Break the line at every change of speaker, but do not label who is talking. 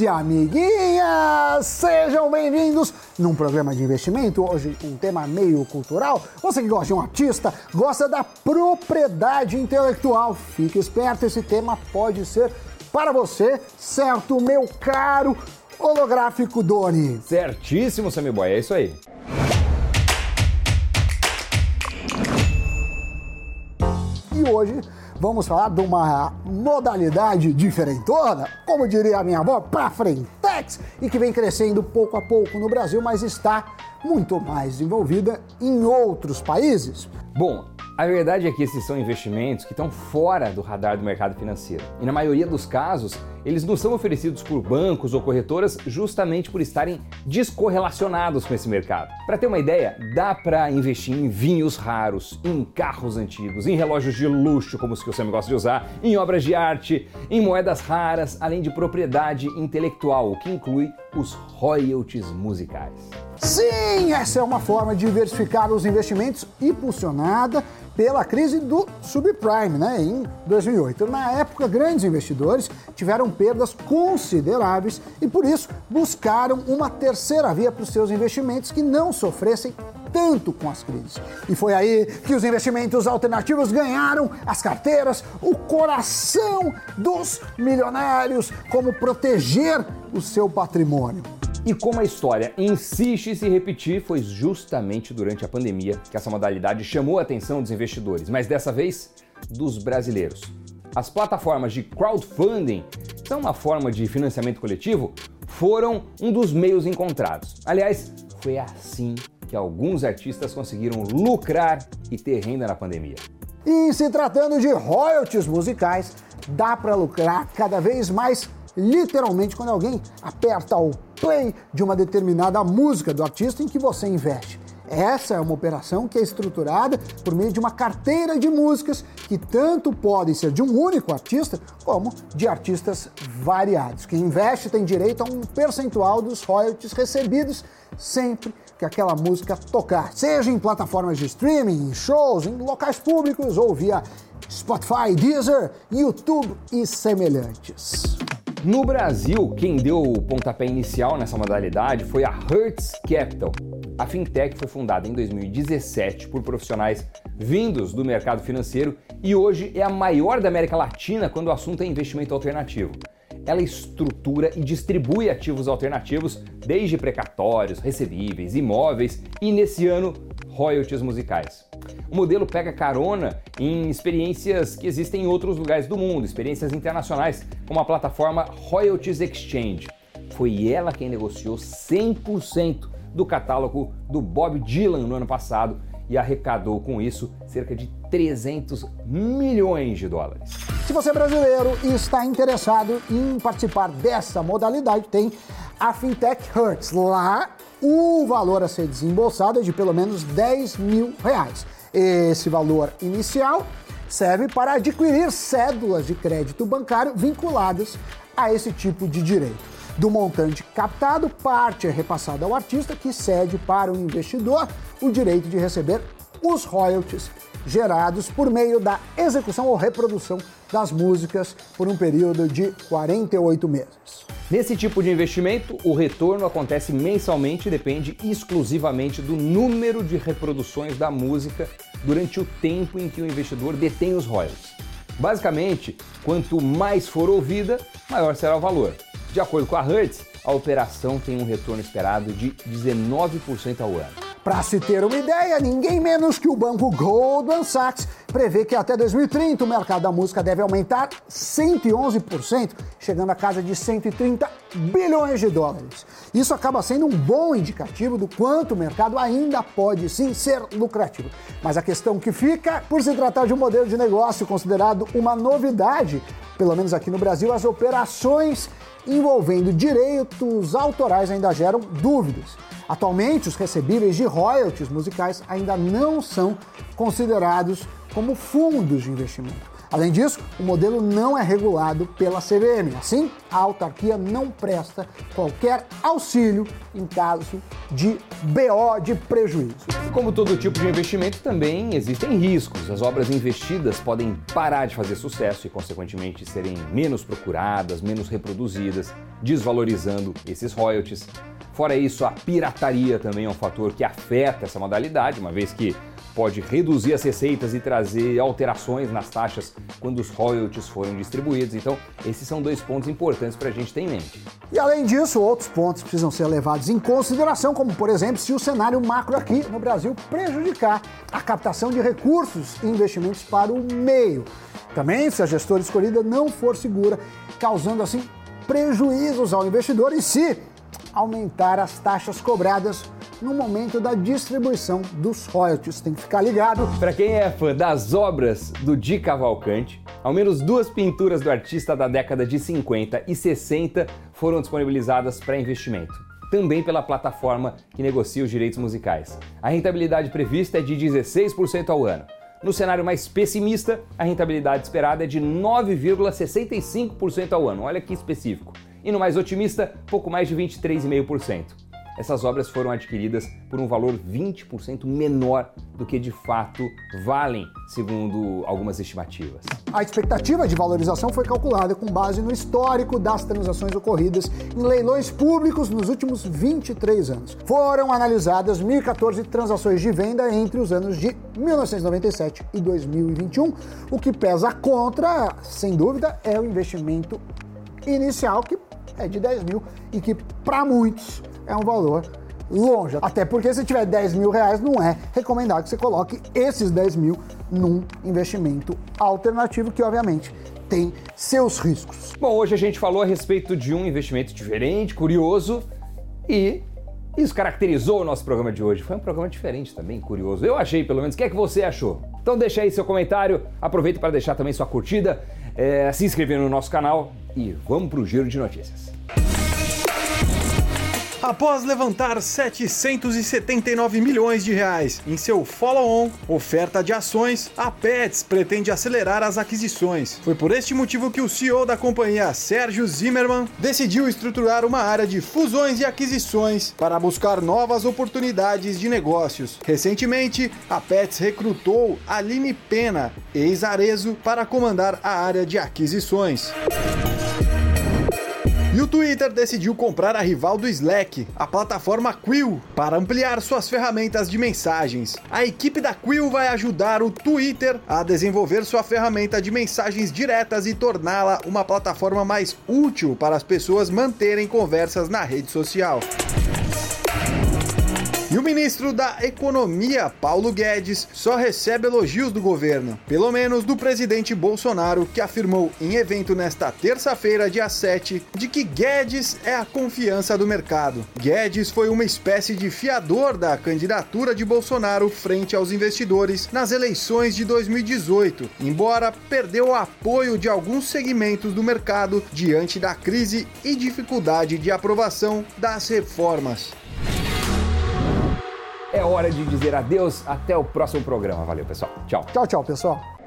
e amiguinhas! Sejam bem-vindos num programa de investimento, hoje um tema meio cultural. Você que gosta de um artista, gosta da propriedade intelectual, fique esperto, esse tema pode ser para você, certo, meu caro holográfico Doni?
Certíssimo, Sammy Boy, é isso aí.
E hoje vamos falar de uma modalidade diferentona, como diria a minha avó, pra frentex, e que vem crescendo pouco a pouco no Brasil, mas está muito mais envolvida em outros países.
Bom, a verdade é que esses são investimentos que estão fora do radar do mercado financeiro. E na maioria dos casos, eles não são oferecidos por bancos ou corretoras justamente por estarem descorrelacionados com esse mercado. Para ter uma ideia, dá para investir em vinhos raros, em carros antigos, em relógios de luxo, como os que você me gosta de usar, em obras de arte, em moedas raras, além de propriedade intelectual, o que inclui os royalties musicais.
Sim, essa é uma forma de diversificar os investimentos impulsionada pela crise do subprime, né, em 2008. Na época, grandes investidores tiveram perdas consideráveis e por isso buscaram uma terceira via para os seus investimentos que não sofressem tanto com as crises. E foi aí que os investimentos alternativos ganharam as carteiras, o coração dos milionários, como proteger o seu patrimônio.
E como a história insiste em se repetir, foi justamente durante a pandemia que essa modalidade chamou a atenção dos investidores, mas dessa vez dos brasileiros. As plataformas de crowdfunding, são uma forma de financiamento coletivo, foram um dos meios encontrados. Aliás, foi assim que alguns artistas conseguiram lucrar e ter renda na pandemia.
E se tratando de royalties musicais, dá para lucrar cada vez mais literalmente quando alguém aperta o play de uma determinada música do artista em que você investe. Essa é uma operação que é estruturada por meio de uma carteira de músicas que tanto podem ser de um único artista como de artistas variados. Quem investe tem direito a um percentual dos royalties recebidos sempre que aquela música tocar, seja em plataformas de streaming, em shows, em locais públicos ou via Spotify, Deezer, YouTube e semelhantes.
No Brasil, quem deu o pontapé inicial nessa modalidade foi a Hertz Capital. A fintech foi fundada em 2017 por profissionais vindos do mercado financeiro e hoje é a maior da América Latina quando o assunto é investimento alternativo. Ela estrutura e distribui ativos alternativos, desde precatórios, recebíveis, imóveis e, nesse ano, royalties musicais. O modelo pega carona em experiências que existem em outros lugares do mundo, experiências internacionais, como a plataforma Royalties Exchange. Foi ela quem negociou 100% do catálogo do Bob Dylan no ano passado e arrecadou com isso cerca de 300 milhões de dólares.
Se você é brasileiro e está interessado em participar dessa modalidade, tem a Fintech Hertz. Lá, o valor a ser desembolsado é de pelo menos 10 mil reais. Esse valor inicial serve para adquirir cédulas de crédito bancário vinculadas a esse tipo de direito. Do montante captado, parte é repassada ao artista, que cede para o investidor o direito de receber os royalties gerados por meio da execução ou reprodução das músicas por um período de 48 meses.
Nesse tipo de investimento, o retorno acontece mensalmente e depende exclusivamente do número de reproduções da música durante o tempo em que o investidor detém os royalties. Basicamente, quanto mais for ouvida, maior será o valor. De acordo com a Hertz, a operação tem um retorno esperado de 19% ao ano.
Para se ter uma ideia, ninguém menos que o banco Goldman Sachs prevê que até 2030 o mercado da música deve aumentar 111%, chegando a casa de 130 bilhões de dólares. Isso acaba sendo um bom indicativo do quanto o mercado ainda pode sim ser lucrativo. Mas a questão que fica, por se tratar de um modelo de negócio considerado uma novidade, pelo menos aqui no Brasil, as operações envolvendo direitos autorais ainda geram dúvidas. Atualmente, os recebíveis de royalties musicais ainda não são considerados como fundos de investimento. Além disso, o modelo não é regulado pela CVM. Assim, a autarquia não presta qualquer auxílio em caso de BO de prejuízo.
Como todo tipo de investimento, também existem riscos. As obras investidas podem parar de fazer sucesso e, consequentemente, serem menos procuradas, menos reproduzidas, desvalorizando esses royalties. Fora isso, a pirataria também é um fator que afeta essa modalidade, uma vez que pode reduzir as receitas e trazer alterações nas taxas quando os royalties forem distribuídos. Então, esses são dois pontos importantes para a gente ter em mente.
E além disso, outros pontos precisam ser levados em consideração, como por exemplo, se o cenário macro aqui no Brasil prejudicar a captação de recursos e investimentos para o meio. Também se a gestora escolhida não for segura, causando assim prejuízos ao investidor e se aumentar as taxas cobradas no momento da distribuição dos royalties. Tem que ficar ligado.
Para quem é fã das obras do Di Cavalcante, ao menos duas pinturas do artista da década de 50 e 60 foram disponibilizadas para investimento. Também pela plataforma que negocia os direitos musicais. A rentabilidade prevista é de 16% ao ano. No cenário mais pessimista, a rentabilidade esperada é de 9,65% ao ano. Olha que específico. E no mais otimista, pouco mais de 23,5% essas obras foram adquiridas por um valor 20% menor do que de fato valem, segundo algumas estimativas.
A expectativa de valorização foi calculada com base no histórico das transações ocorridas em leilões públicos nos últimos 23 anos. Foram analisadas 1.014 transações de venda entre os anos de 1997 e 2021. O que pesa contra, sem dúvida, é o investimento inicial, que é de 10 mil e que, para muitos, é um valor longe. Até porque se tiver 10 mil reais, não é recomendado que você coloque esses 10 mil num investimento alternativo que, obviamente, tem seus riscos.
Bom, hoje a gente falou a respeito de um investimento diferente, curioso e isso caracterizou o nosso programa de hoje. Foi um programa diferente também, curioso. Eu achei, pelo menos. O que é que você achou? Então deixa aí seu comentário, aproveita para deixar também sua curtida, é, se inscrever no nosso canal e vamos para o giro de notícias.
Após levantar 779 milhões de reais em seu follow-on, oferta de ações, a Pets pretende acelerar as aquisições. Foi por este motivo que o CEO da companhia, Sérgio Zimmermann, decidiu estruturar uma área de fusões e aquisições para buscar novas oportunidades de negócios. Recentemente, a Pets recrutou Aline Pena, ex-Arezo, para comandar a área de aquisições. E o Twitter decidiu comprar a rival do Slack, a plataforma Quill, para ampliar suas ferramentas de mensagens. A equipe da Quill vai ajudar o Twitter a desenvolver sua ferramenta de mensagens diretas e torná-la uma plataforma mais útil para as pessoas manterem conversas na rede social. E o ministro da Economia, Paulo Guedes, só recebe elogios do governo, pelo menos do presidente Bolsonaro, que afirmou em evento nesta terça-feira, dia 7, de que Guedes é a confiança do mercado. Guedes foi uma espécie de fiador da candidatura de Bolsonaro frente aos investidores nas eleições de 2018, embora perdeu o apoio de alguns segmentos do mercado diante da crise e dificuldade de aprovação das reformas.
É hora de dizer adeus. Até o próximo programa. Valeu, pessoal. Tchau.
Tchau, tchau, pessoal.